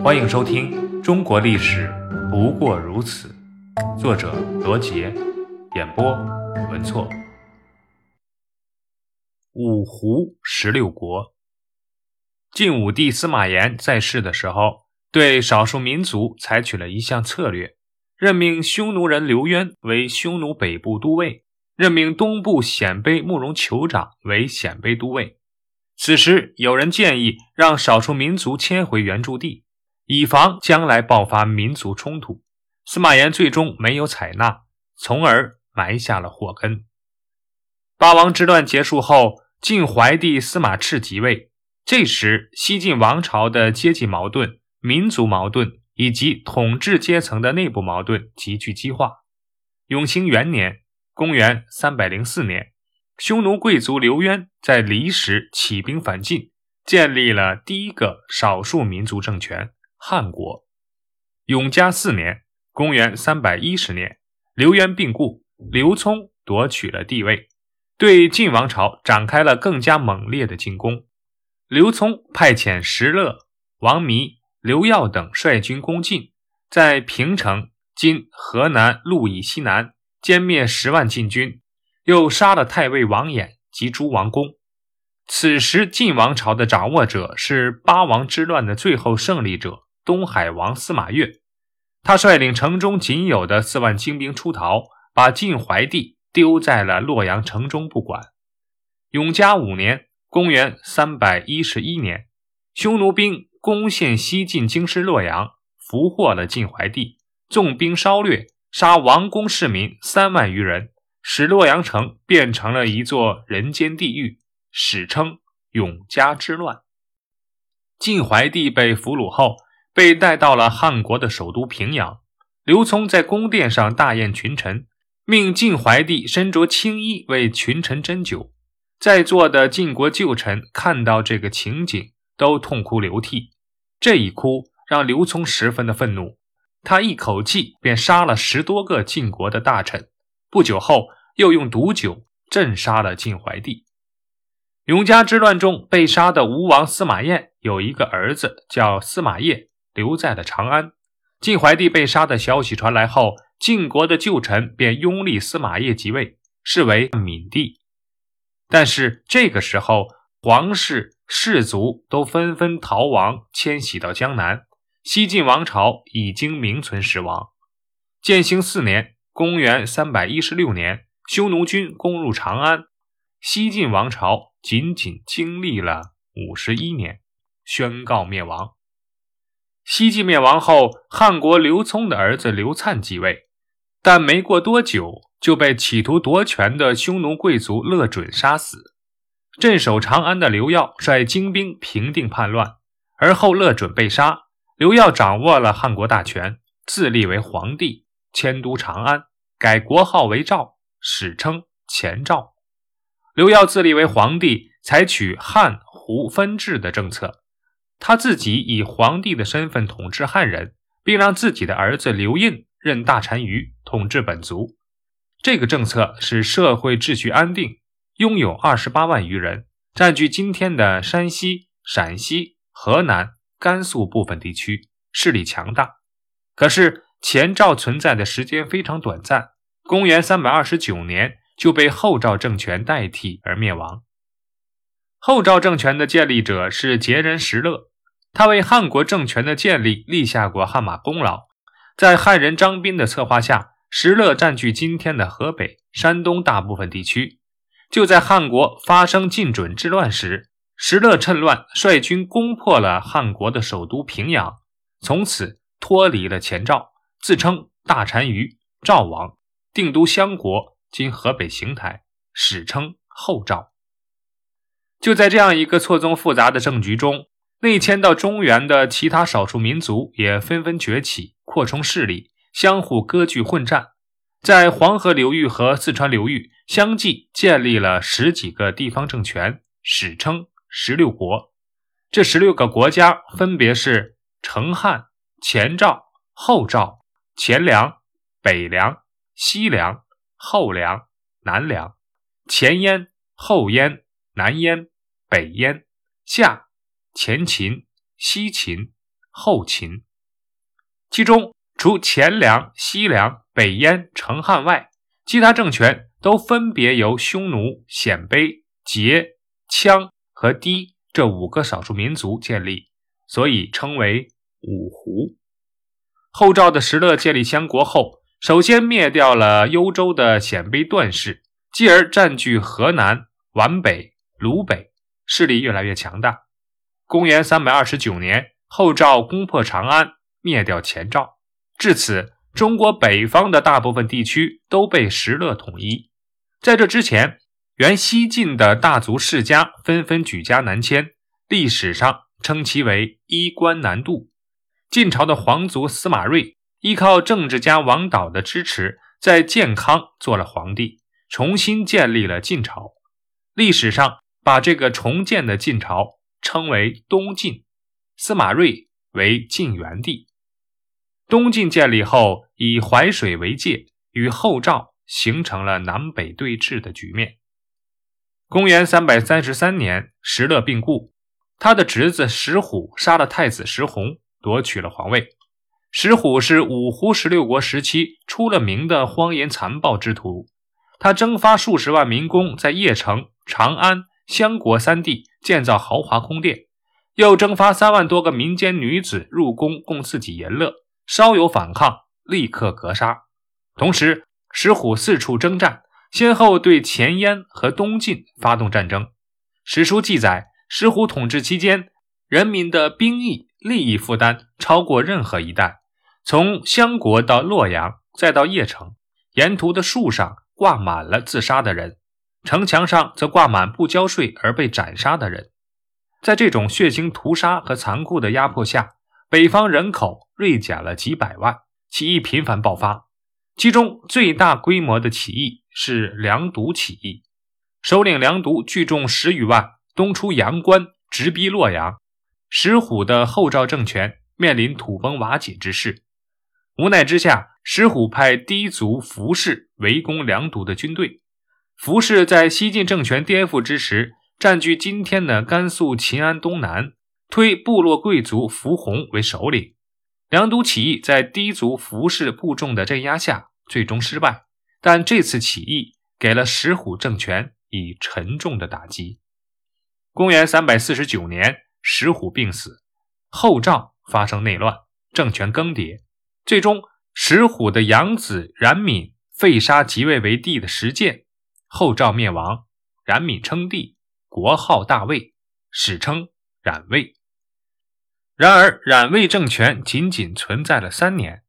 欢迎收听《中国历史不过如此》，作者罗杰，演播文措。五胡十六国，晋武帝司马炎在世的时候，对少数民族采取了一项策略，任命匈奴人刘渊为匈奴北部都尉，任命东部鲜卑慕容酋长为鲜卑都尉。此时，有人建议让少数民族迁回原住地。以防将来爆发民族冲突，司马炎最终没有采纳，从而埋下了祸根。八王之乱结束后，晋怀帝司马炽即位。这时，西晋王朝的阶级矛盾、民族矛盾以及统治阶层的内部矛盾急剧激化。永兴元年（公元304年），匈奴贵族刘渊在离石起兵反晋，建立了第一个少数民族政权。汉国，永嘉四年（公元310年），刘渊病故，刘聪夺取了帝位，对晋王朝展开了更加猛烈的进攻。刘聪派遣石勒、王弥、刘耀等率军攻晋，在平城（今河南鹿邑西南）歼灭十万晋军，又杀了太尉王衍及诸王公。此时，晋王朝的掌握者是八王之乱的最后胜利者。东海王司马越，他率领城中仅有的四万精兵出逃，把晋怀帝丢在了洛阳城中不管。永嘉五年（公元311年），匈奴兵攻陷西晋京师洛阳，俘获了晋怀帝，纵兵烧掠，杀王公市民三万余人，使洛阳城变成了一座人间地狱，史称永嘉之乱。晋怀帝被俘虏后。被带到了汉国的首都平阳。刘聪在宫殿上大宴群臣，命晋怀帝身着青衣为群臣斟酒。在座的晋国旧臣看到这个情景，都痛哭流涕。这一哭让刘聪十分的愤怒，他一口气便杀了十多个晋国的大臣。不久后，又用毒酒镇杀了晋怀帝。永嘉之乱中被杀的吴王司马炎有一个儿子叫司马业。留在了长安。晋怀帝被杀的消息传来后，晋国的旧臣便拥立司马业即位，视为闵帝。但是这个时候，皇室士族都纷纷逃亡，迁徙到江南。西晋王朝已经名存实亡。建兴四年（公元316年），匈奴军攻入长安，西晋王朝仅仅经历了五十一年，宣告灭亡。西晋灭亡后，汉国刘聪的儿子刘粲继位，但没过多久就被企图夺权的匈奴贵族乐准杀死。镇守长安的刘耀率精兵平定叛乱，而后乐准被杀，刘耀掌握了汉国大权，自立为皇帝，迁都长安，改国号为赵，史称前赵。刘耀自立为皇帝，采取汉胡分治的政策。他自己以皇帝的身份统治汉人，并让自己的儿子刘印任大单于统治本族。这个政策使社会秩序安定，拥有二十八万余人，占据今天的山西、陕西、河南、甘肃部分地区，势力强大。可是前赵存在的时间非常短暂，公元三百二十九年就被后赵政权代替而灭亡。后赵政权的建立者是羯人石勒。他为汉国政权的建立立下过汗马功劳。在汉人张宾的策划下，石勒占据今天的河北、山东大部分地区。就在汉国发生晋准之乱时，石勒趁乱率军攻破了汉国的首都平阳，从此脱离了前赵，自称大单于赵王，定都襄国（今河北邢台），史称后赵。就在这样一个错综复杂的政局中。内迁到中原的其他少数民族也纷纷崛起，扩充势力，相互割据混战，在黄河流域和四川流域相继建立了十几个地方政权，史称十六国。这十六个国家分别是成汉、前赵、后赵、前凉、北凉、西凉、后凉、南凉、前燕、后燕、南燕、北燕、夏。前秦、西秦、后秦。其中除前凉、西凉、北燕、成汉外，其他政权都分别由匈奴、鲜卑、羯、羌和氐这五个少数民族建立，所以称为五胡。后赵的石勒建立相国后，首先灭掉了幽州的鲜卑段氏，继而占据河南、皖北、鲁北，势力越来越强大。公元三百二十九年，后赵攻破长安，灭掉前赵，至此，中国北方的大部分地区都被石勒统一。在这之前，原西晋的大族世家纷纷举家南迁，历史上称其为衣冠南渡。晋朝的皇族司马睿依靠政治家王导的支持，在建康做了皇帝，重新建立了晋朝。历史上把这个重建的晋朝称为东晋，司马睿为晋元帝。东晋建立后，以淮水为界，与后赵形成了南北对峙的局面。公元三百三十三年，石勒病故，他的侄子石虎杀了太子石弘。夺取了皇位。石虎是五胡十六国时期出了名的荒淫残暴之徒，他征发数十万民工在邺城、长安、襄国三地建造豪华宫殿，又征发三万多个民间女子入宫供自己淫乐，稍有反抗，立刻格杀。同时，石虎四处征战，先后对前燕和东晋发动战争。史书记载，石虎统治期间，人民的兵役。利益负担超过任何一代。从襄国到洛阳，再到邺城，沿途的树上挂满了自杀的人，城墙上则挂满不交税而被斩杀的人。在这种血腥屠杀和残酷的压迫下，北方人口锐减了几百万，起义频繁爆发。其中最大规模的起义是梁独起义，首领梁独聚众十余万，东出阳关，直逼洛阳。石虎的后赵政权面临土崩瓦解之势，无奈之下，石虎派氐族服氏围攻梁独的军队。服氏在西晋政权颠覆之时，占据今天的甘肃秦安东南，推部落贵族伏弘为首领。梁都起义在氐族服氏部众的镇压下，最终失败。但这次起义给了石虎政权以沉重的打击。公元三百四十九年。石虎病死，后赵发生内乱，政权更迭，最终石虎的养子冉闵废杀即位为帝的石建，后赵灭亡，冉闵称帝，国号大魏，史称冉魏。然而，冉魏政权仅仅存在了三年，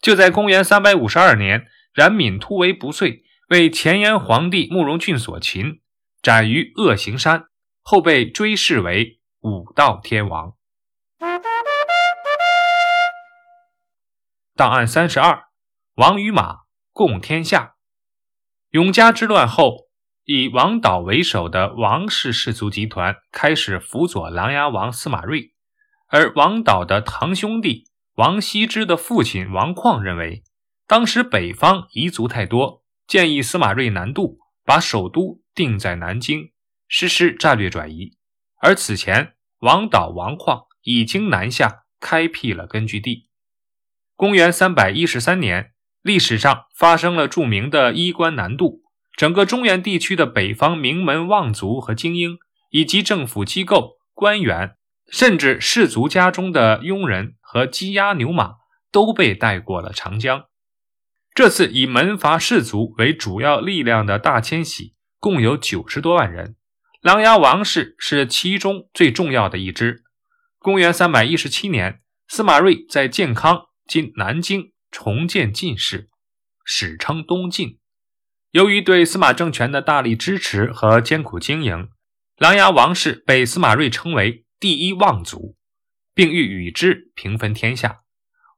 就在公元三百五十二年，冉闵突围不遂，为前燕皇帝慕容俊所擒，斩于恶行山，后被追谥为。武道天王，档案三十二，王与马共天下。永嘉之乱后，以王导为首的王氏氏族集团开始辅佐琅琊王司马睿，而王导的堂兄弟王羲之的父亲王旷认为，当时北方彝族太多，建议司马睿南渡，把首都定在南京，实施战略转移。而此前，王导、王旷已经南下，开辟了根据地。公元三百一十三年，历史上发生了著名的衣冠南渡，整个中原地区的北方名门望族和精英，以及政府机构、官员，甚至士族家中的佣人和鸡鸭牛马，都被带过了长江。这次以门阀士族为主要力量的大迁徙，共有九十多万人。琅琊王氏是其中最重要的一支。公元三百一十七年，司马睿在建康（今南京）重建晋室，史称东晋。由于对司马政权的大力支持和艰苦经营，琅琊王氏被司马睿称为第一望族，并欲与之平分天下。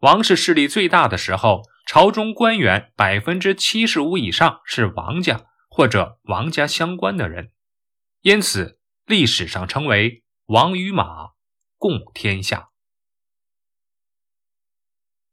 王氏势力最大的时候，朝中官员百分之七十五以上是王家或者王家相关的人。因此，历史上称为“王与马，共天下”。